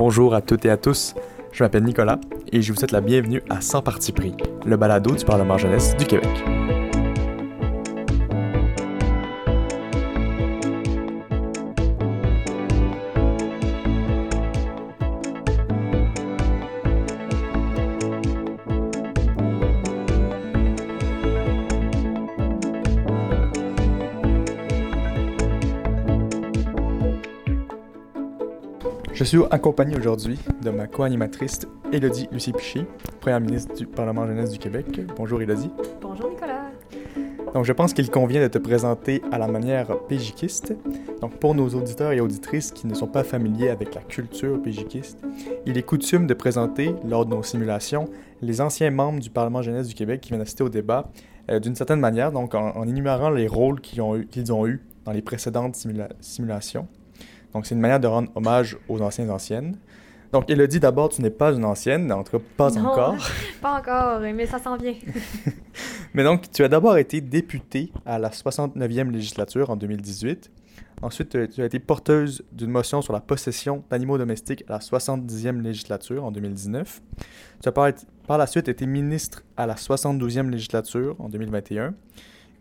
Bonjour à toutes et à tous. Je m'appelle Nicolas et je vous souhaite la bienvenue à 100 parti pris, le balado du Parlement jeunesse du Québec. Suis accompagné aujourd'hui de ma co-animatrice Élodie Lucie Piché, première ministre du Parlement jeunesse du Québec. Bonjour Élodie. Bonjour Nicolas. Donc je pense qu'il convient de te présenter à la manière péjiquiste. Donc pour nos auditeurs et auditrices qui ne sont pas familiers avec la culture péjiquiste, il est coutume de présenter lors de nos simulations les anciens membres du Parlement jeunesse du Québec qui viennent assister au débat euh, d'une certaine manière, donc en, en, énumérant les rôles qu'ils ont, eu, ont dans les précédentes simula simulations. Donc, c'est une manière de rendre hommage aux anciens anciennes. Donc, Elodie, d'abord, tu n'es pas une ancienne, en tout cas, pas non, encore. pas encore, mais ça s'en vient. mais donc, tu as d'abord été députée à la 69e législature en 2018. Ensuite, tu as été porteuse d'une motion sur la possession d'animaux domestiques à la 70e législature en 2019. Tu as par, par la suite été ministre à la 72e législature en 2021.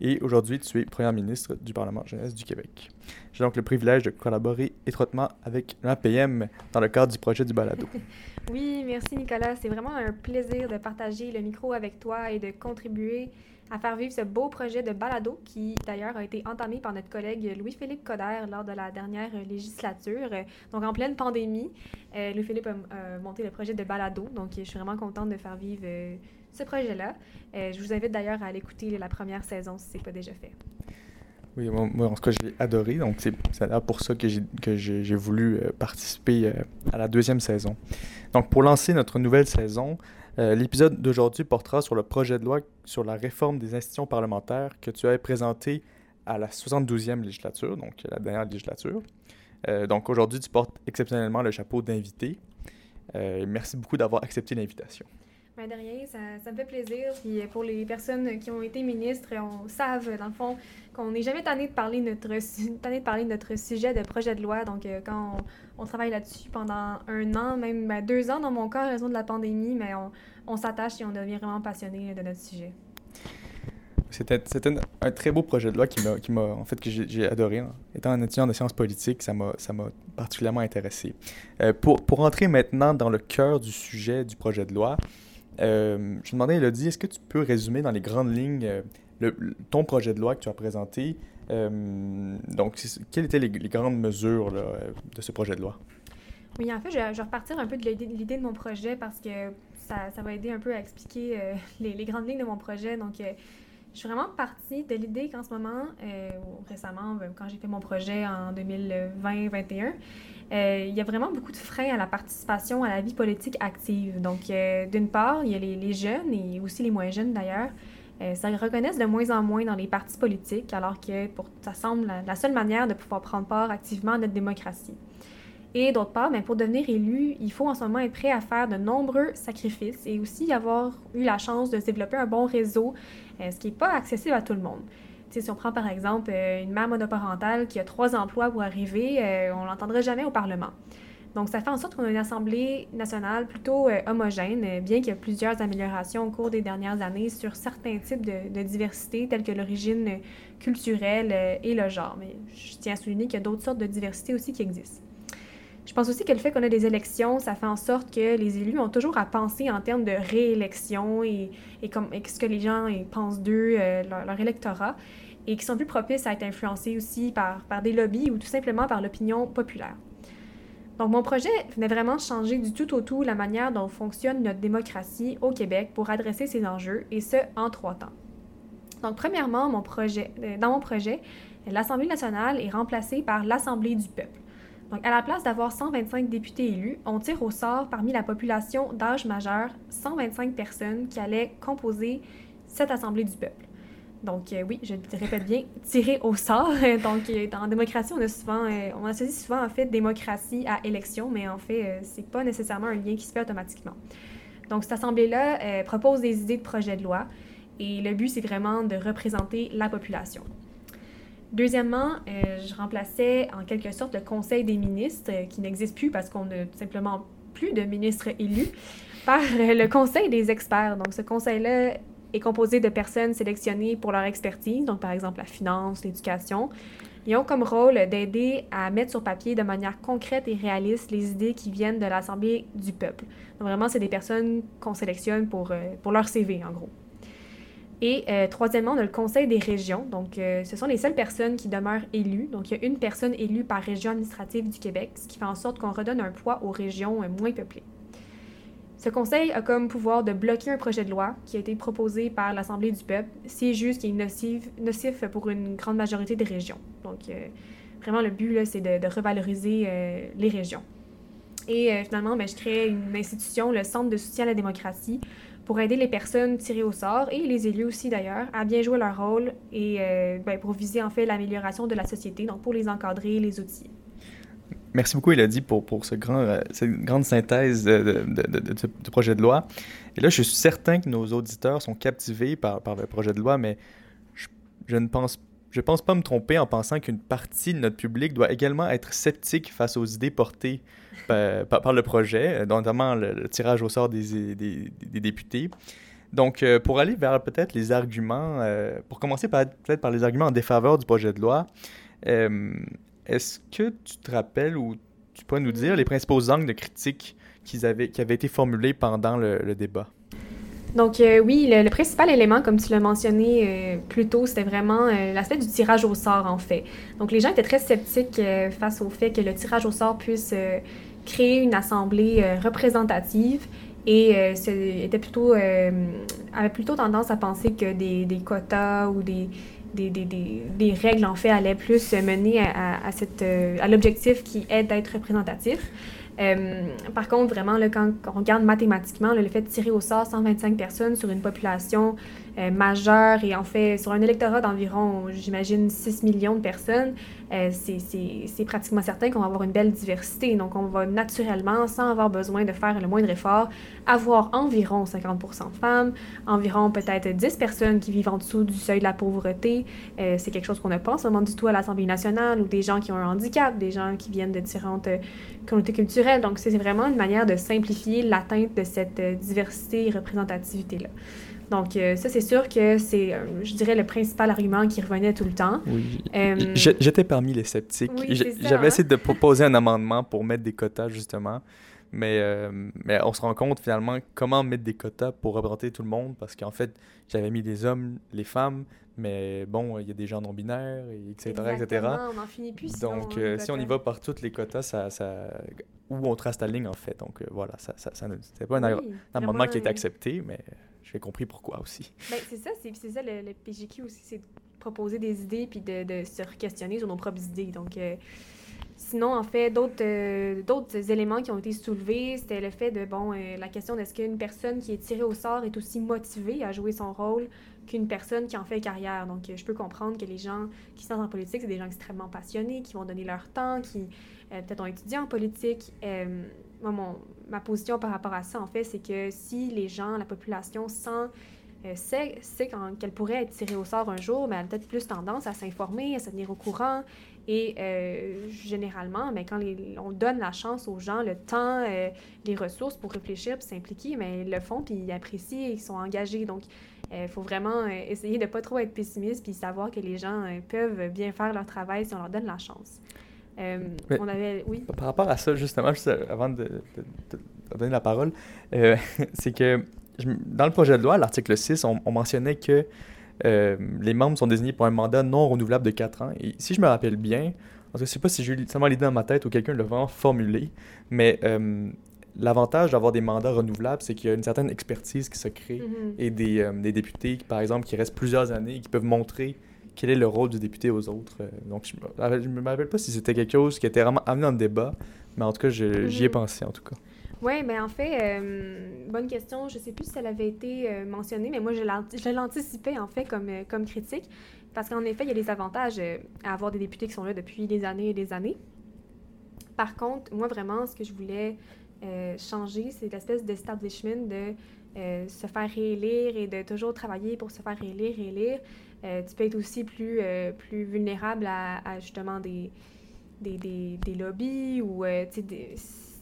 Et aujourd'hui, tu es Première ministre du Parlement jeunesse du Québec. J'ai donc le privilège de collaborer étroitement avec l'APM dans le cadre du projet du balado. oui, merci Nicolas. C'est vraiment un plaisir de partager le micro avec toi et de contribuer à faire vivre ce beau projet de balado qui, d'ailleurs, a été entamé par notre collègue Louis-Philippe Coder lors de la dernière législature. Donc, en pleine pandémie, euh, Louis-Philippe a, a, monté le projet de balado. Donc, je suis vraiment contente de faire vivre euh, ce projet-là. Euh, je vous invite d'ailleurs à aller écouter la première saison si ce n'est pas déjà fait. Oui, moi, en tout cas, je l'ai adoré. Donc, c'est pour ça que j'ai voulu euh, participer euh, à la deuxième saison. Donc, pour lancer notre nouvelle saison, l'épisode d'aujourd'hui portera sur le projet de loi sur la réforme des institutions parlementaires que tu avais présenté à la 72e législature, donc la dernière législature. Donc, aujourd'hui, tu portes exceptionnellement le chapeau d'invité. Merci beaucoup d'avoir accepté l'invitation. Ben de rien, ça, me fait plaisir. Puis pour les personnes qui ont été ministres, on savent, dans le fond, qu'on n'est jamais tanné de parler de notre sujet de projet de loi. Donc, euh, quand on, travaille là-dessus pendant un an, même ben, deux ans dans mon cas, à raison de la pandémie, mais on, on s'attache et on devient vraiment passionné de notre sujet. C'était un très beau projet de loi qui m'a, en fait, que j'ai adoré. Hein. Étant un étudiant de sciences politiques, ça m'a particulièrement intéressé. Euh, pour, pour entrer maintenant dans le cœur du sujet du projet de loi, euh, je demandais, Elodie, est-ce que tu peux résumer dans les grandes lignes euh, le, ton projet de loi que tu as présenté? Euh, donc, quelles étaient les, grandes mesures de ce projet de loi? Oui, en fait, je, vais repartir un peu de l'idée de mon projet parce que ça, va aider un peu à expliquer les, les, grandes lignes de mon projet. Donc, je suis vraiment partie de l'idée qu'en ce moment, euh, récemment, quand j'ai fait mon projet en 2020-21, euh, il y a vraiment beaucoup de freins à la participation à la vie politique active. Donc, euh, d'une part, il y a les, jeunes et aussi les moins jeunes d'ailleurs. Euh, ça reconnaissent de moins en moins dans les partis politiques, alors que pour, ça semble la, seule manière de pouvoir prendre part activement à notre démocratie. Et d'autre part, bien, pour devenir élu, il faut en ce moment être prêt à faire de nombreux sacrifices et aussi avoir eu la chance de développer un bon réseau, ce qui n'est pas accessible à tout le monde. Si on prend par exemple euh, une mère monoparentale qui a trois emplois pour arriver, euh, on l'entendra jamais au Parlement. Donc, ça fait en sorte qu'on a une Assemblée nationale plutôt euh, homogène, bien qu'il y ait plusieurs améliorations au cours des dernières années sur certains types de, de diversité, telles que l'origine culturelle et le genre. Mais je tiens à souligner qu'il y a d'autres sortes de diversité aussi qui existent. Je pense aussi que le fait qu'on a des élections, ça fait en sorte que les élus ont toujours à penser en termes de réélection et, comme, et ce que les gens pensent d'eux, euh, leur, électorat, et qui sont plus propices à être influencés aussi par, des lobbies ou tout simplement par l'opinion populaire. Donc, mon projet venait vraiment changer du tout au tout la manière dont fonctionne notre démocratie au Québec pour adresser ces enjeux, et ce, en trois temps. Donc, premièrement, projet, dans mon projet, l'Assemblée nationale est remplacée par l'Assemblée du peuple. Donc, à la place d'avoir 125 députés élus, on tire au sort parmi la population d'âge majeur 125 personnes qui allaient composer cette Assemblée du peuple. Donc, euh, oui, je te répète bien, tirer au sort. Donc, euh, en démocratie, on a souvent, euh, on associe souvent, en fait, démocratie à élection, mais en fait, c'est pas nécessairement un lien qui se fait automatiquement. Donc, cette Assemblée-là propose des idées de projets de loi et le but, c'est vraiment de représenter la population. Deuxièmement, je remplaçais en quelque sorte le Conseil des ministres, qui n'existe plus parce qu'on n'a simplement plus de ministres élus, par le Conseil des experts. Donc, ce conseil-là est composé de personnes sélectionnées pour leur expertise, donc par exemple la finance, l'éducation. Ils ont comme rôle d'aider à mettre sur papier de manière concrète et réaliste les idées qui viennent de l'Assemblée du peuple. Donc vraiment, c'est des personnes qu'on sélectionne pour, euh, pour leur CV, en gros. Et euh, troisièmement, on a le Conseil des régions. Donc, euh, ce sont les seules personnes qui demeurent élues. Donc, il y a une personne élue par région administrative du Québec, ce qui fait en sorte qu'on redonne un poids aux régions moins peuplées. Ce conseil a comme pouvoir de bloquer un projet de loi qui a été proposé par l'Assemblée du peuple si juste qu'il est nocif, pour une grande majorité des régions. Donc, euh, vraiment, le but, c'est de, revaloriser euh, les régions. Et euh, finalement, ben, je crée une institution, le Centre de soutien à la démocratie, pour aider les personnes tirées au sort, et les élus aussi d'ailleurs, à bien jouer leur rôle et ben, pour viser en fait l'amélioration de la société, donc pour les encadrer, les outils. Merci beaucoup, Elodie, pour, pour ce grand, euh, cette grande synthèse de, du projet de loi. Et là, je suis certain que nos auditeurs sont captivés par, par le projet de loi, mais je, ne pense, je pense pas me tromper en pensant qu'une partie de notre public doit également être sceptique face aux idées portées par, par, le projet, notamment le, tirage au sort des, députés. Donc, euh, pour aller vers peut-être les arguments, euh, pour commencer peut-être par les arguments en défaveur du projet de loi, est-ce que tu te rappelles ou tu peux nous dire les principaux angles de critique qui avaient été formulés pendant le, débat? Donc euh, oui, le, principal élément, comme tu l'as mentionné euh, plus tôt, c'était vraiment euh, l'aspect du tirage au sort, en fait. Donc les gens étaient très sceptiques face au fait que le tirage au sort puisse créer une assemblée représentative et était plutôt, avait plutôt tendance à penser que des, quotas ou des, règles, en fait, allaient plus mener à, à, à l'objectif qui est d'être représentatif. Euh, par contre, vraiment, là, quand, on regarde mathématiquement, le fait de tirer au sort 125 personnes sur une population euh, majeure et en fait sur un électorat d'environ, j'imagine, 6 millions de personnes, euh, c'est pratiquement certain qu'on va avoir une belle diversité. Donc, on va naturellement, sans avoir besoin de faire le moindre effort, avoir environ 50 de femmes, environ peut-être 10 personnes qui vivent en dessous du seuil de la pauvreté. c'est quelque chose qu'on ne pense vraiment du tout à l'Assemblée nationale ou des gens qui ont un handicap, des gens qui viennent de différentes communautés culturelles donc, c'est vraiment une manière de simplifier l'atteinte de cette euh, diversité et représentativité-là. Donc, euh, ça, c'est sûr que c'est, euh, je dirais, le principal argument qui revenait tout le temps. Oui. J'étais parmi les sceptiques. J'avais hein? essayé de proposer un amendement pour mettre des quotas, justement. Mais, mais on se rend compte, finalement, comment mettre des quotas pour représenter tout le monde? Parce qu'en fait, j'avais mis les hommes, les femmes, mais bon, il y a des gens non-binaires, etc., etc. on n'en finit plus. Donc, si on y va par toutes les quotas, ça, ça, où on trace la ligne, en fait. Donc, euh, voilà, ça, ça, ça c'était pas un, amendement qui a été accepté, mais j'ai compris pourquoi aussi. Ben, c'est ça, c'est, ça le, PGQ aussi, c'est de proposer des idées puis de, se questionner sur nos propres idées. Donc, euh, sinon, en fait, d'autres, euh, d'autres éléments qui ont été soulevés, c'était le fait de, bon, la question est-ce qu'une personne qui est tirée au sort est aussi motivée à jouer son rôle qu'une personne qui en fait carrière. Donc, je peux comprendre que les gens qui sont en politique, c'est des gens extrêmement passionnés, qui vont donner leur temps, qui euh, peut-être ont étudié en politique. Euh, ma position par rapport à ça, en fait, c'est que si les gens, la population sent euh, sait, qu'elle pourrait être tirée au sort un jour, mais elle a peut-être plus tendance à s'informer, à se tenir au courant. Et généralement, mais quand on donne la chance aux gens, le temps, les ressources pour réfléchir puis s'impliquer, mais ils le font puis ils apprécient ils sont engagés. Donc, il faut vraiment essayer de ne pas trop être pessimiste puis savoir que les gens peuvent bien faire leur travail si on leur donne la chance. Euh, on avait, oui. Par rapport à ça, justement, juste avant de, donner la parole, euh, c'est que dans le projet de loi, l'article 6, on, mentionnait que euh, les membres sont désignés pour un mandat non renouvelable de 4 ans. Et si je me rappelle bien, je ne sais pas si j'ai seulement l'idée dans ma tête ou quelqu'un l'a vraiment formulé, mais l'avantage d'avoir des mandats renouvelables, c'est qu'il y a une certaine expertise qui se crée mm-hmm. et des, des, députés, par exemple, qui restent plusieurs années et qui peuvent montrer quel est le rôle du député aux autres. Euh, donc, je ne me rappelle pas si c'était quelque chose qui était vraiment amené dans le débat, mais en tout cas, j'y ai mhm. pensé, en tout cas. Oui, mais en fait, euh, bonne question. Je ne sais plus si elle avait été euh, mentionnée, mais moi, je l'anticipais, en fait, comme, comme critique, parce qu'en effet, il y a des avantages à avoir des députés qui sont là depuis des années et des années. Par contre, moi, vraiment, ce que je voulais changer, c'est l'espèce d'establishment de se faire réélire et de toujours travailler pour se faire réélire, réélire. Tu peux être aussi plus, plus vulnérable à, justement des, des, des, lobbies ou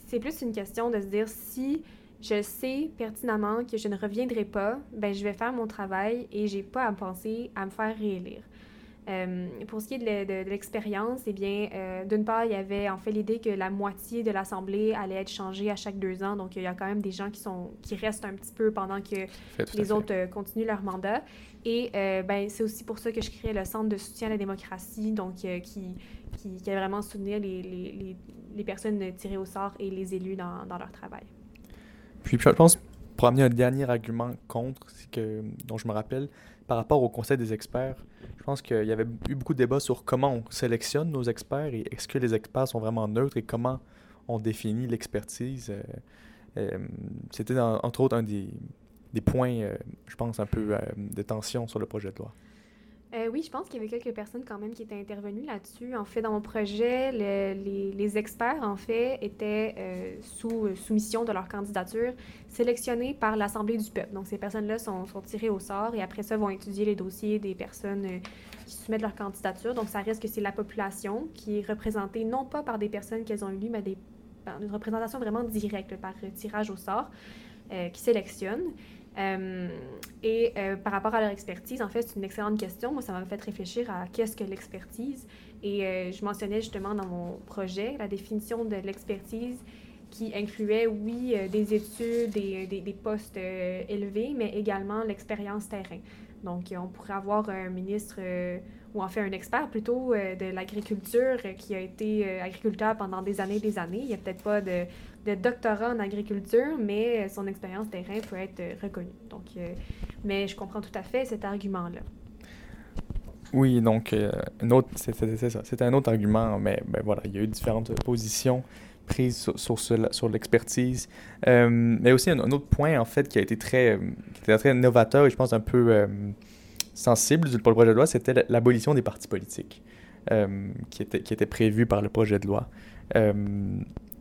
c'est plus une question de se dire si je sais pertinemment que je ne reviendrai pas, ben je vais faire mon travail et j'ai pas à penser à me faire réélire. Euh, pour ce qui est de, l'expérience, eh bien, euh, d'une part, il y avait en fait l'idée que la moitié de l'Assemblée allait être changée à chaque deux ans. Donc, il y a quand même des gens qui, sont, qui restent un petit peu pendant que les autres euh, continuent leur mandat. Et ben, c'est aussi pour ça que je crée le Centre de soutien à la démocratie, donc qui, qui, qui, a vraiment soutenir les, les, les, personnes tirées au sort et les élus dans, dans leur travail. Puis, je pense, pour amener un dernier argument contre, c'est que, dont je me rappelle, par rapport au conseil des experts, je pense qu'il y avait eu beaucoup de débats sur comment on sélectionne nos experts et est-ce que les experts sont vraiment neutres et comment on définit l'expertise. Euh, euh, c'était entre autres un des, points, euh, je pense, un peu de tension sur le projet de loi. Euh, oui, je pense qu'il y avait quelques personnes quand même qui étaient intervenues là-dessus. En fait, dans mon projet, les, experts, en fait, étaient euh, sous euh, soumission de leur candidature, sélectionnés par l'Assemblée du peuple. Donc, ces personnes-là sont, tirées au sort et après ça, vont étudier les dossiers des personnes qui soumettent leur candidature. Donc, ça reste que c'est la population qui est représentée non pas par des personnes qu'elles ont élues, mais des, par une représentation vraiment directe, par tirage au sort, qui sélectionne. Euh, et euh, par rapport à leur expertise, en fait, c'est une excellente question. Moi, ça m'a fait réfléchir à qu'est-ce que l'expertise. Et euh, je mentionnais justement dans mon projet la définition de l'expertise qui incluait, oui, des études, des, des, des postes élevés, mais également l'expérience terrain. Donc, on pourrait avoir un ministre ou en fait un expert plutôt de l'agriculture qui a été agriculteur pendant des années et des années. Il n'y a peut-être pas de de doctorat en agriculture, mais son expérience terrain peut être reconnue. Donc, euh, mais je comprends tout à fait cet argument-là. Oui, donc, euh, c'est ça. C'était un autre argument, mais ben, voilà, il y a eu différentes positions prises sur, sur, sur l'expertise. Euh, mais aussi, un, autre point, en fait, qui a été très, qui était très novateur et je pense un peu sensible pour le projet de loi, c'était l'abolition des partis politiques qui, était, qui était prévu par le projet de loi.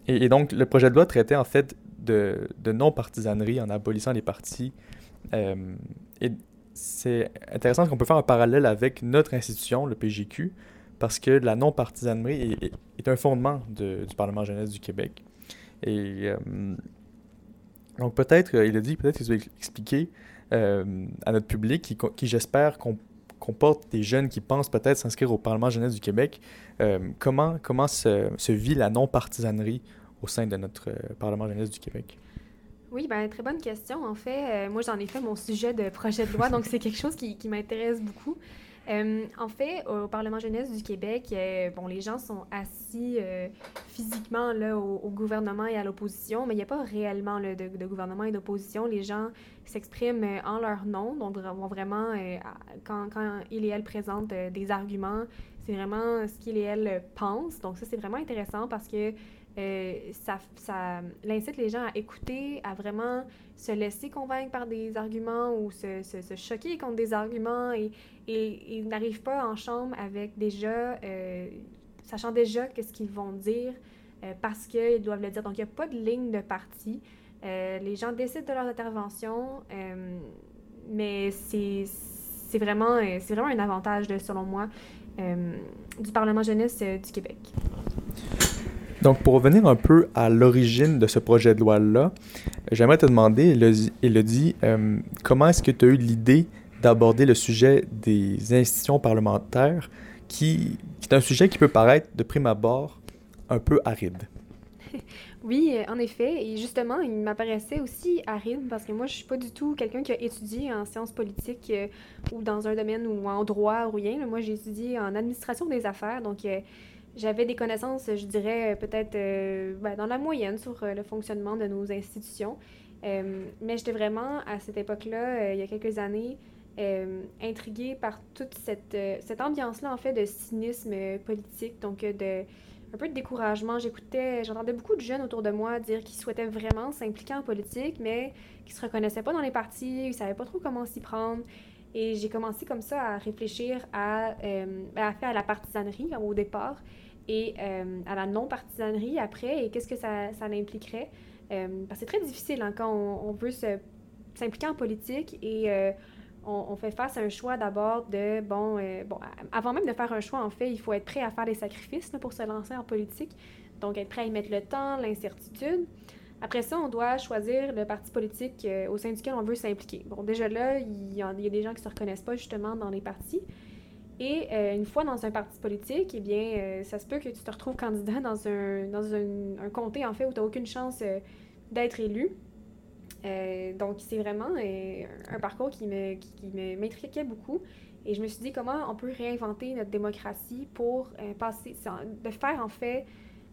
Et, donc, le projet de loi traitait en fait de, non-partisanerie en abolissant les partis. Euh, et c'est intéressant qu'on peut faire un parallèle avec notre institution, le PGQ, parce que la non-partisanerie est, un fondement du Parlement jeunesse du Québec. Et euh, donc peut-être, il a dit, peut-être qu'il va expliquer euh, à notre public qui, qui j'espère, qu'on comporte des jeunes qui pensent peut-être s'inscrire au Parlement jeunesse du Québec. Euh, comment comment se, se, vit la non-partisanerie au sein de notre euh, Parlement jeunesse du Québec? Oui, ben, très bonne question. En fait, euh, moi, j'en ai fait mon sujet de projet de loi, donc c'est quelque chose qui, qui m'intéresse beaucoup. Euh, en fait, au Parlement jeunesse du Québec, euh, bon, les gens sont assis euh, physiquement là, au, gouvernement et à l'opposition, mais il n'y a pas réellement de, gouvernement et d'opposition. Les gens s'expriment en leur nom, donc vont vraiment, quand, quand il et elle présentent des arguments, c'est vraiment ce qu'il et elle pensent. Donc ça, c'est vraiment intéressant parce que euh, ça, ça incite les gens à écouter, à vraiment se laisser convaincre par des arguments ou se, choquer contre des arguments et, ils n'arrivent pas en chambre avec déjà, euh, sachant déjà qu'est-ce qu'ils vont dire euh, parce qu'ils doivent le dire. Donc, il n'y a pas de ligne de parti. les gens décident de leur intervention, mais c'est vraiment, vraiment un avantage, selon moi, du Parlement jeunesse du Québec. Donc, pour revenir un peu à l'origine de ce projet de loi-là, j'aimerais te demander, Elodie, euh, comment est-ce que tu as eu l'idée d'aborder le sujet des institutions parlementaires, qui, est un sujet qui peut paraître, de prime abord, un peu aride? Oui, en effet. Et justement, il m'apparaissait aussi aride parce que moi, je suis pas du tout quelqu'un qui a étudié en sciences politiques euh, ou dans un domaine ou en droit ou rien. Moi, j'ai étudié en administration des affaires. Donc, euh, j'avais des connaissances, je dirais, euh, peut-être euh, ben, dans la moyenne sur euh, le fonctionnement de nos institutions. mais j'étais vraiment, à cette époque-là, il y a quelques années, intriguée par toute cette, cette ambiance-là, en fait, de cynisme politique, donc de un peu de découragement. J'écoutais, j'entendais beaucoup de jeunes autour de moi dire qu'ils souhaitaient vraiment s'impliquer en politique, mais qu'ils se reconnaissaient pas dans les partis, ils savaient pas trop comment s'y prendre. Et j'ai commencé comme ça à réfléchir à, à faire la partisanerie au départ et euh, à la non-partisanerie après et qu'est-ce que ça, ça impliquerait? Euh, parce que c'est très difficile hein, quand on, veut s'impliquer en politique et euh, on, fait face à un choix d'abord de, bon, bon, avant même de faire un choix, en fait, il faut être prêt à faire des sacrifices pour se lancer en politique. Donc, être prêt à y mettre le temps, l'incertitude. Après ça, on doit choisir le parti politique au sein duquel on veut s'impliquer. Bon, déjà là, il y, a, des gens qui ne se reconnaissent pas justement dans les partis. Et euh, une fois dans un parti politique, eh bien, ça se peut que tu te retrouves candidat dans un, dans un, comté, en fait, où tu n'as aucune chance d'être élu. Euh, donc, c'est vraiment euh, un parcours qui me qui, m'intriguait beaucoup. Et je me suis dit comment on peut réinventer notre démocratie pour euh, passer, de faire en fait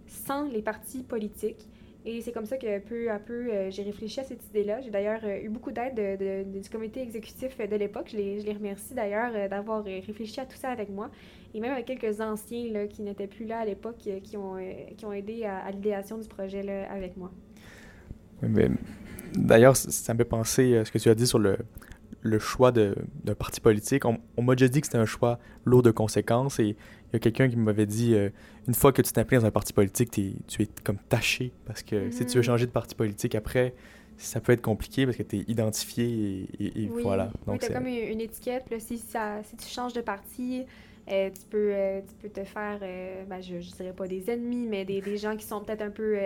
sans les partis politiques? Et c'est comme ça que peu à peu, j'ai réfléchi à cette idée-là. J'ai d'ailleurs eu beaucoup d'aide de, du comité exécutif de l'époque. Je les, remercie d'ailleurs d'avoir réfléchi à tout ça avec moi. Et même avec quelques anciens là, qui n'étaient plus là à l'époque, qui, ont, qui ont aidé à, l'idéation du projet là, avec moi. Mais D'ailleurs, ça me fait penser à euh, ce que tu as dit sur le, le choix d'un parti politique. On, m'a déjà dit que c'était un choix lourd de conséquences et il y a quelqu'un qui m'avait dit euh, une fois que tu t'impliques dans un parti politique, tu es comme taché parce que si tu veux mm-hmm. changer de parti politique après, ça peut être compliqué parce que tu es identifié et, voilà. Donc, oui, tu comme une, étiquette. si, ça, si tu changes de parti, euh, tu, peux, tu peux te faire, ben, je ne dirais pas des ennemis, mais des, des gens qui sont peut-être un peu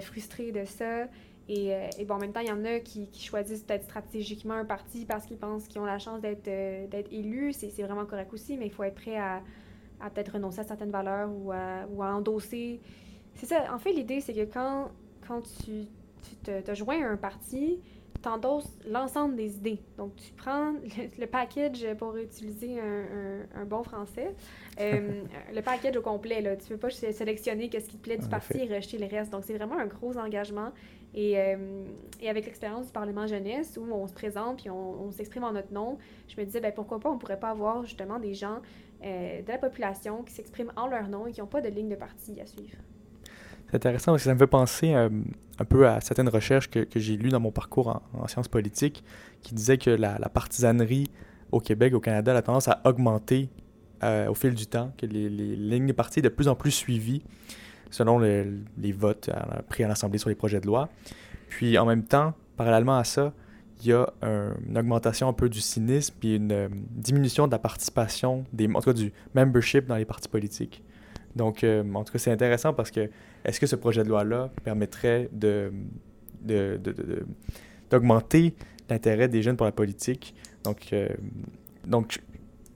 frustrés de ça. Euh, et, bon, en même temps, il y en a qui, choisissent peut-être stratégiquement un parti parce qu'ils pensent qu'ils ont la chance d'être euh, d'être élus. C'est vraiment correct aussi, mais il faut être prêt à, à peut-être renoncer à certaines valeurs ou à, ou à endosser. C'est ça. En fait, l'idée, c'est que quand, quand tu, tu te, te, joins à un parti, t'endosses l'ensemble des idées. Donc, tu prends le, package, pour utiliser un, un, bon français, euh, le package au complet. Là. Tu ne peux pas sélectionner ce qui te plaît du parti et rejeter le reste. Donc, c'est vraiment un gros engagement. Et, euh, et avec l'expérience du Parlement jeunesse, où on se présente puis on, s'exprime en notre nom, je me disais, ben, pourquoi pas, on pourrait pas avoir justement des gens euh, de la population qui s'expriment en leur nom et qui n'ont pas de ligne de parti à suivre. C'est intéressant parce que ça me fait penser euh, un peu à certaines recherches que, que j'ai lues dans mon parcours en, sciences politiques qui disaient que la, la, partisanerie au Québec, au Canada, a tendance à augmenter au fil du temps, que les, les lignes de parti sont de plus en plus suivies selon les votes pris à l'Assemblée sur les projets de loi. Puis en même temps, parallèlement à ça, il y a une augmentation un peu du cynisme puis une euh, diminution de la participation, des, en tout cas du membership dans les partis politiques. Donc, euh, en tout cas, c'est intéressant parce que est-ce que ce projet de loi-là permettrait de, d'augmenter l'intérêt des jeunes pour la politique? Donc, euh, donc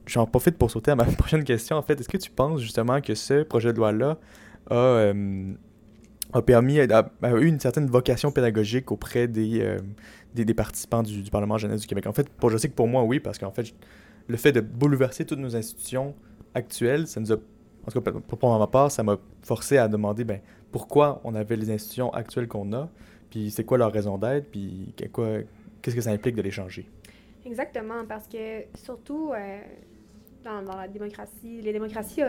j'en profite pour sauter à ma prochaine question. En fait, est-ce que tu penses justement que ce projet de loi-là a, euh, a permis, a, eu une certaine vocation pédagogique auprès des, euh, des, participants du, Parlement jeunesse du Québec. En fait, pour, je sais que pour moi, oui, parce qu'en fait, le fait de bouleverser toutes nos institutions actuelles, ça nous a, en tout cas pour, ma part, ça m'a forcé à demander ben, pourquoi on avait les institutions actuelles qu'on a, puis c'est quoi leur raison d'être, puis qu'est-ce que ça implique de les changer? Exactement, parce que surtout euh, dans, dans, la démocratie, les démocraties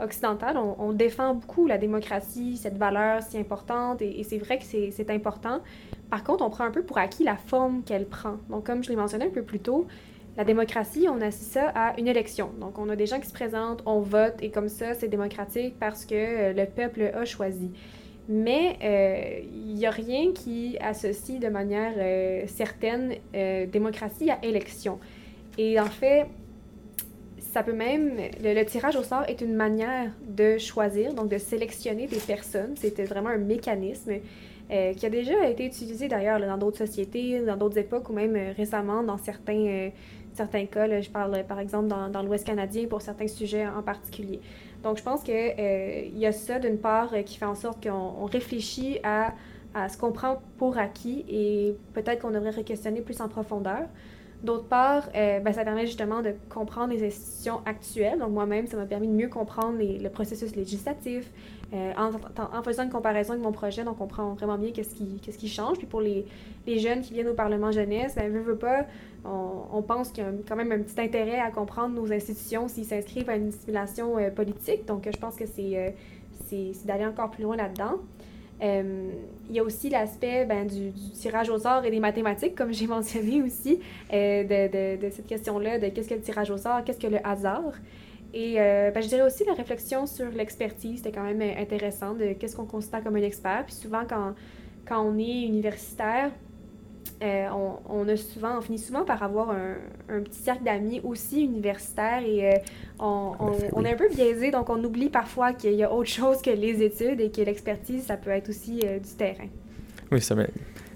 occidentale, on, défend beaucoup la démocratie, cette valeur si importante, et, c'est vrai que c'est important. Par contre, on prend un peu pour acquis la forme qu'elle prend. Donc, comme je l'ai mentionné un peu plus tôt, la démocratie, on associe ça à une élection. Donc, on a des gens qui se présentent, on vote, et comme ça, c'est démocratique parce que euh, le peuple a choisi. Mais euh, il n'y a rien qui associe de manière euh, certaine démocratie à élection. Et en fait, ça peut même, le, tirage au sort est une manière de choisir, donc de sélectionner des personnes. C'était vraiment un mécanisme euh, qui a déjà été utilisé d'ailleurs dans d'autres sociétés, dans d'autres époques ou même euh, récemment dans certains, euh, certains cas. je parle par exemple dans, l'Ouest canadien pour certains sujets en particulier. Donc je pense qu'il il y a ça d'une part qui fait en sorte qu'on réfléchit à, à ce qu'on prend pour acquis et peut-être qu'on devrait re-questionner plus en profondeur. D'autre part, euh, ben, ça permet justement de comprendre les institutions actuelles. Donc moi-même, ça m'a permis de mieux comprendre le processus législatif. Euh, en, faisant une comparaison avec mon projet, on comprend vraiment bien qu'est-ce qui, change. Puis pour les, les, jeunes qui viennent au Parlement jeunesse, ben, pas, on, pense qu'il y a quand même un petit intérêt à comprendre nos institutions s'ils s'inscrivent à une simulation euh, politique. Donc je pense que c'est d'aller encore plus loin là-dedans. Euh, il y a aussi l'aspect ben, du, tirage au sort et des mathématiques, comme j'ai mentionné aussi, euh, de, de, cette question-là, de qu'est-ce que le tirage au sort, qu'est-ce que le hasard. Et euh, ben, je dirais aussi la réflexion sur l'expertise, c'était quand même intéressant, de qu'est-ce qu'on considère comme un expert. Puis souvent, quand, quand on est universitaire, euh, on, a souvent, on finit souvent par avoir un, un petit cercle d'amis aussi universitaires et euh, on, on, est un peu biaisé, donc on oublie parfois qu'il y a autre chose que les études et que l'expertise, ça peut être aussi euh, du terrain. Oui, ça, mais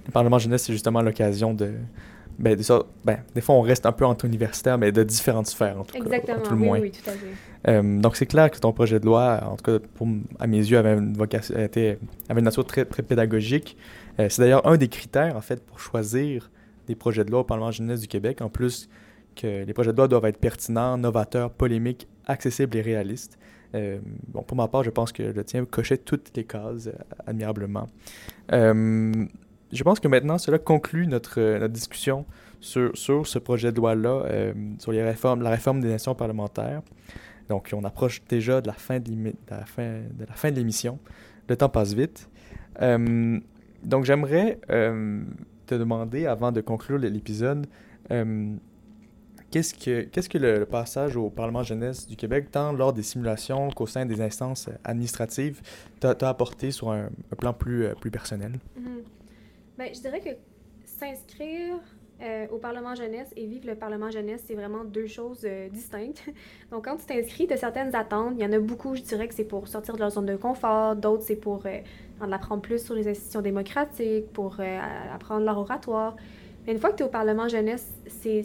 le Parlement jeunesse, c'est justement l'occasion de, ben, de ça, ben, des fois, on reste un peu entre universitaires, mais de différentes sphères, en tout Exactement, cas. Exactement, oui, oui, tout à fait. donc, c'est clair que ton projet de loi, en tout cas, pour, à mes yeux, avait une, vocation, était, avait une nature très, très pédagogique. Euh, c'est d'ailleurs un des critères, en fait, pour choisir des projets de loi au Parlement jeunesse du Québec, en plus que les projets de loi doivent être pertinents, novateurs, polémiques, accessibles et réalistes. Euh, bon, pour ma part, je pense que le tien cochait toutes les cases euh, admirablement. je pense que maintenant, cela conclut notre, discussion sur, sur, ce projet de loi-là, sur les réformes, la réforme des nations parlementaires. Donc, on approche déjà de, la fin de l'émission. Le temps passe vite. Donc, j'aimerais euh, te demander, avant de conclure l'épisode, euh, qu'est-ce que, qu'est-ce que le, passage au Parlement jeunesse du Québec, tant lors des simulations qu'au sein des instances administratives, t'a, apporté sur un, plan plus, euh, plus personnel? Mm-hmm. Bien, je dirais que s'inscrire euh, au Parlement jeunesse et vivre le Parlement jeunesse, c'est vraiment deux choses euh, distinctes. Donc, quand tu t'inscris, tu as certaines attentes. Il y en a beaucoup, je dirais que c'est pour sortir de leur zone de confort. D'autres, c'est pour euh, en apprendre plus sur les institutions démocratiques, pour apprendre leur oratoire. Mais une fois que tu es au Parlement jeunesse, c'est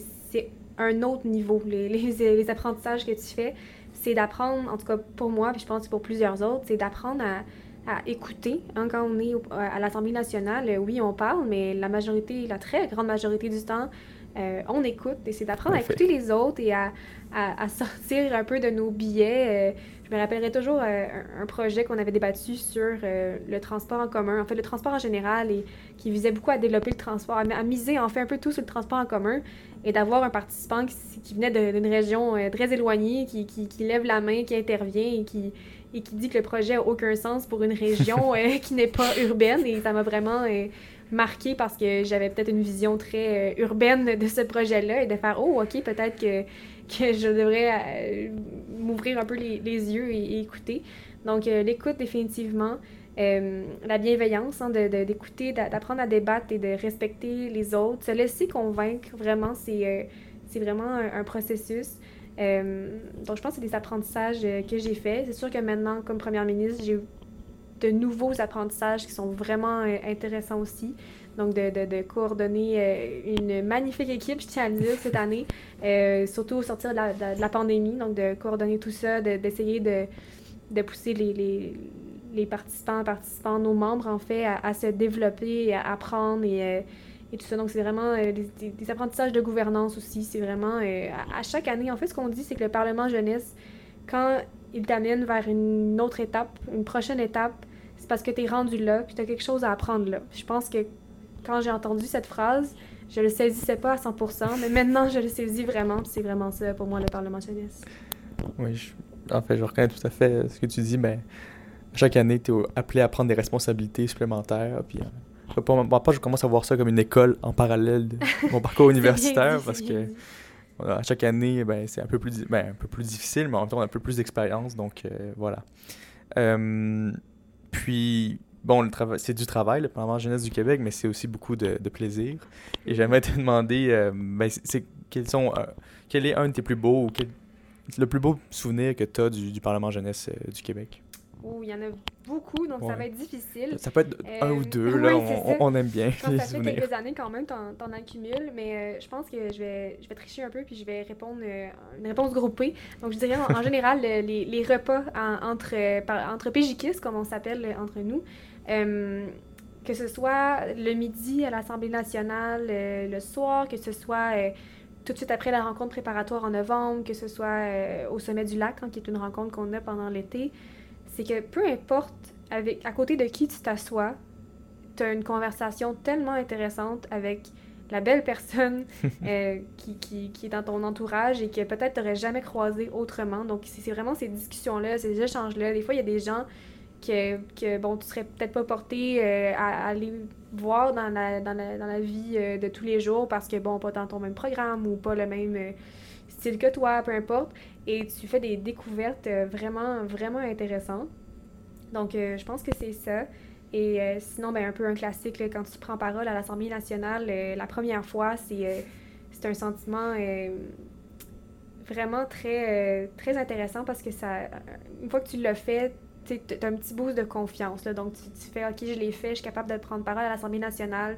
un autre niveau. Les, les, les apprentissages que tu fais, c'est d'apprendre, en tout cas pour moi, puis je pense que pour plusieurs autres, c'est d'apprendre à à écouter. Hein, quand on est à l'Assemblée nationale, oui, on parle, mais la majorité, la très grande majorité du temps, euh, on écoute et c'est d'apprendre à écouter les autres et à, à, sortir un peu de nos billets. Euh, je me rappellerai toujours euh, un, projet qu'on avait débattu sur le transport en commun, en fait le transport en général, et qui visait beaucoup à développer le transport, à, miser en fait un peu tout sur le transport en commun et d'avoir un participant qui, qui venait d'une région très éloignée, qui, qui, qui, lève la main, qui intervient et qui, et qui dit que le projet n'a aucun sens pour une région euh, qui n'est pas urbaine. Et ça m'a vraiment euh, marqué parce que j'avais peut-être une vision très euh, urbaine de ce projet-là et de faire Oh, OK, peut-être que, que je devrais m'ouvrir un peu les, les yeux et, écouter. Donc, l'écoute, définitivement. la bienveillance, hein, d'écouter, d'apprendre à débattre et de respecter les autres. Se laisser convaincre, vraiment, c'est c'est vraiment un processus. Euh, donc, je pense que c'est des apprentissages euh, que j'ai faits. C'est sûr que maintenant, comme première ministre, j'ai de nouveaux apprentissages qui sont vraiment euh, intéressants aussi. Donc, de, coordonner une magnifique équipe, je tiens à le dire, cette année, surtout au sortir de la, pandémie. Donc, de coordonner tout ça, d'essayer de, pousser les, participants, nos membres, en fait, à, à se développer, à apprendre et et tout ça. Donc, c'est vraiment euh, des, apprentissages de gouvernance aussi. C'est vraiment, euh, à, chaque année, en fait, ce qu'on dit, c'est que le Parlement jeunesse, quand il t'amène vers une autre étape, une prochaine étape, c'est parce que tu es rendu là, puis tu as quelque chose à apprendre là. Je pense que quand j'ai entendu cette phrase, je le saisissais pas à 100%, mais maintenant, je le saisis vraiment, c'est vraiment ça pour moi, le Parlement jeunesse. Oui, en fait, je reconnais tout à fait ce que tu dis, mais chaque année, tu es appelé à prendre des responsabilités supplémentaires, puis... Euh, pour ma part, je commence à voir ça comme une école en parallèle de mon parcours universitaire parce que à chaque année, ben, c'est un, peu plus, ben, un peu plus difficile, mais en même temps, on a un peu plus d'expérience. Donc, euh, voilà. Euh, puis, bon, c'est du travail, le Parlement jeunesse du Québec, mais c'est aussi beaucoup de, plaisir. Et j'aimerais te demander, euh, ben, c'est, quels sont, quel est un de tes plus beaux, ou le plus beau souvenir que tu as du, du Parlement jeunesse du Québec? Où il y en a beaucoup, donc ça va être difficile. Ça peut être un ou deux, là, on, aime bien les Ça fait quelques années quand même, t'en, en accumules, mais euh, je pense que je vais, je vais tricher un peu puis je vais répondre euh, une réponse groupée. Donc je dirais en, général les, les, repas entre, entre pégiquistes, comme on s'appelle entre nous, euh, que ce soit le midi à l'Assemblée nationale, le soir, que ce soit tout de suite après la rencontre préparatoire en novembre, que ce soit au sommet du lac, hein, qui est une rencontre qu'on a pendant l'été c'est que peu importe avec, à côté de qui tu t'assois, tu as une conversation tellement intéressante avec la belle personne euh, qui, qui, qui, est dans ton entourage et que peut-être tu n'aurais jamais croisé autrement. Donc, c'est vraiment ces discussions-là, ces échanges-là. Des fois, il y a des gens que, que bon, tu serais peut-être pas porté euh, à, aller voir dans la, dans la, dans la vie euh, de tous les jours parce que, bon, pas dans ton même programme ou pas le même style que toi, peu importe et tu fais des découvertes euh, vraiment, vraiment intéressantes. Donc, euh, je pense que c'est ça. Et euh, sinon, ben, un peu un classique, quand tu prends parole à l'Assemblée nationale, la première fois, c'est un sentiment vraiment très, très intéressant parce que ça, une fois que tu l'as fait, tu as un petit boost de confiance. Là, donc, tu, fais, OK, je l'ai fait, je suis capable de prendre parole à l'Assemblée nationale.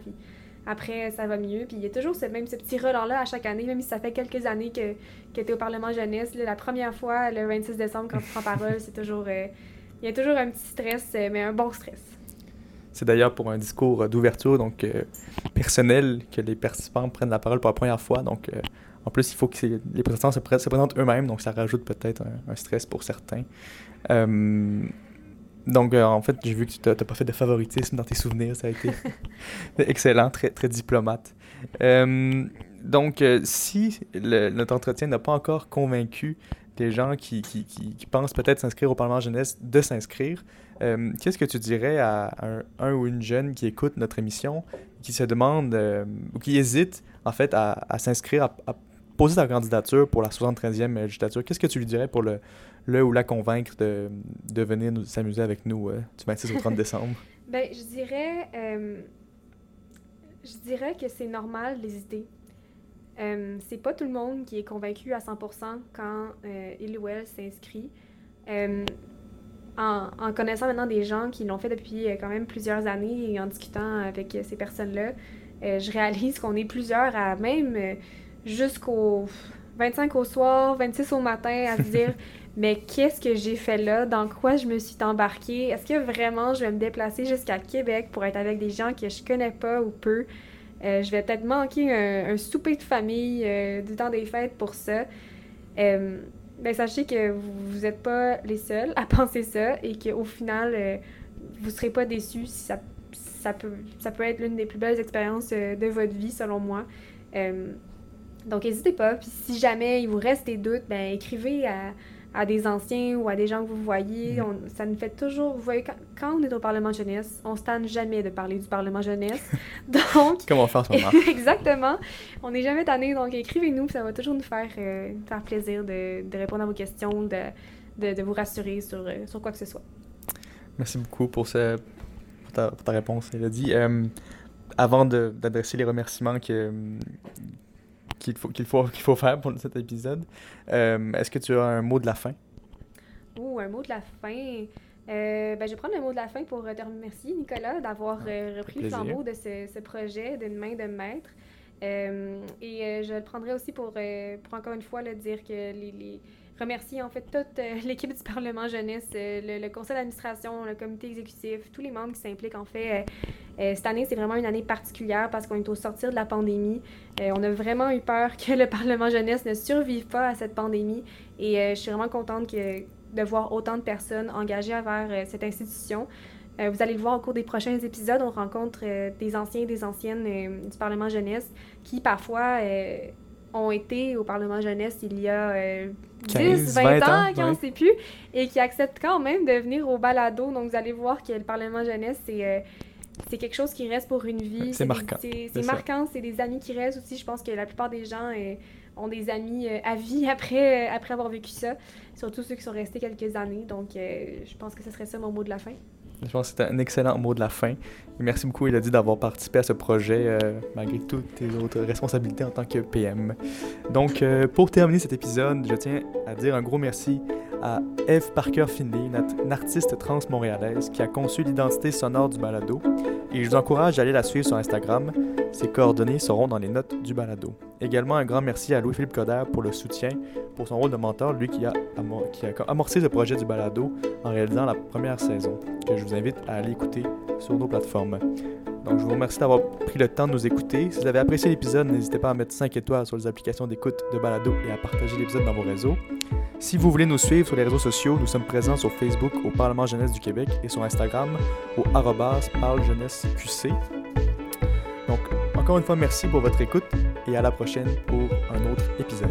Après, ça va mieux. Puis il y a toujours ce, même ce petit relent-là à chaque année, même si ça fait quelques années que, que tu es au Parlement jeunesse. là, la première fois, le 26 décembre, quand tu prends parole, c'est toujours. euh, il y a toujours un petit stress, euh, mais un bon stress. C'est d'ailleurs pour un discours d'ouverture, donc euh, personnel, que les participants prennent la parole pour la première fois. Donc, euh, en plus, il faut que les présentants se, pré- se présentent eux-mêmes, donc ça rajoute peut-être un, un stress pour certains. Donc, euh, en fait, j'ai vu que tu n'as pas fait de favoritisme dans tes souvenirs, ça a été excellent, très, très diplomate. Euh, donc, euh, si le- notre entretien n'a pas encore convaincu des gens qui, qui- qui- qui pensent peut-être s'inscrire au Parlement jeunesse de s'inscrire, qu'est-ce que tu dirais à un, un ou une jeune qui écoute notre émission, qui se demande ou qui hésite en fait à, à s'inscrire, à, à poser sa candidature pour la 73e législature? Qu'est-ce que tu lui dirais pour le, le ou la convaincre de, de venir s'amuser avec nous euh, du 26 au 30 décembre? Ben, je dirais, euh, je dirais que c'est normal d'hésiter. Euh, c'est pas tout le monde qui est convaincu à 100% quand euh, il ou elle s'inscrit. Euh, en, en connaissant maintenant des gens qui l'ont fait depuis quand même plusieurs années et en discutant avec ces personnes-là, je réalise qu'on est plusieurs à même jusqu'au 25 au soir, 26 au matin à se dire mais qu'est-ce que j'ai fait là? Dans quoi je me suis embarquée? Est-ce que vraiment je vais me déplacer jusqu'à Québec pour être avec des gens que je connais pas ou peu? Euh, je vais peut-être manquer un, un souper de famille euh, du temps des fêtes pour ça. Euh, ben, sachez que vous n'êtes pas les seuls à penser ça et qu'au final, euh, vous ne serez pas déçus si ça, ça, peut, ça peut être l'une des plus belles expériences de votre vie, selon moi. Donc, n'hésitez pas. Puis si jamais il vous reste des doutes, ben, écrivez à, à des anciens ou à des gens que vous voyez. On- ça nous fait toujours. Vous voyez, quand, quand on est au Parlement jeunesse, on ne se tanne jamais de parler du Parlement jeunesse. Donc, Comme on fait en ce moment. Exactement. On n'est jamais tanné, donc écrivez-nous, ça va toujours nous faire, euh, faire plaisir de, de répondre à vos questions, de, de, de vous rassurer sur, euh, sur quoi que ce soit. Merci beaucoup pour, ce, pour, ta, pour ta réponse, Elodie. Euh, avant d'adresser les remerciements que, qu'il faut, qu'il faut, qu'il faut faire pour cet épisode, euh, est-ce que tu as un mot de la fin? Ouh, un mot de la fin. Euh, ben, je vais prendre le mot de la fin pour euh, te remercier, Nicolas, d'avoir euh, repris le flambeau de ce, ce projet d'une main de maître. Et je le prendrai aussi pour, pour encore une fois le dire que les, les- remercier en fait toute euh, l'équipe du Parlement jeunesse, euh, le, conseil d'administration, le comité exécutif, tous les membres qui s'impliquent. En fait, euh, cette année, c'est vraiment une année particulière parce qu'on est au sortir de la pandémie. On a vraiment eu peur que le Parlement jeunesse ne survive pas à cette pandémie. Et je suis vraiment contente de voir autant de personnes engagées envers cette institution. Vous allez le voir au cours des prochains épisodes, on rencontre des anciens et des anciennes du Parlement jeunesse qui parfois ont été au Parlement jeunesse il y a 10, 15, 20, 20 ans, ans, qui on ouais. sait plus, et qui acceptent quand même de venir au balado. Donc vous allez voir que le Parlement jeunesse, c'est... euh, c'est quelque chose qui reste pour une vie. C'est marquant, C'est marquant, c'est des amis qui restent aussi. Je pense que la plupart des gens euh, ont des amis euh, à vie après, après avoir vécu ça. Surtout ceux qui sont restés quelques années. Donc, je pense que ce serait ça mon mot de la fin. Je pense que c'était un excellent mot de la fin. Et merci beaucoup, Elodie, d'avoir participé à ce projet, euh, malgré toutes tes autres responsabilités en tant que PM. Donc, euh, pour terminer cet épisode, je tiens à dire un gros merci à Eve Parker Finley, une, art- une artiste trans montréalaise qui a conçu l'identité sonore du balado. Et je vous encourage à aller la suivre sur Instagram. Ses coordonnées seront dans les notes du balado. Également, un grand merci à Louis-Philippe Coder pour le soutien, pour son rôle de mentor, lui qui a, qui a amorcé ce projet du balado en réalisant la première saison, que je vous invite à aller écouter sur nos plateformes. Donc, je vous remercie d'avoir pris le temps de nous écouter. Si vous avez apprécié l'épisode, n'hésitez pas à mettre 5 étoiles sur les applications d'écoute de balado et à partager l'épisode dans vos réseaux. Si vous voulez nous suivre sur les réseaux sociaux, nous sommes présents sur Facebook au Parlement Jeunesse du Québec et sur Instagram au parlejeunesseqc. Donc, encore une fois, merci pour votre écoute et à la prochaine pour un autre épisode.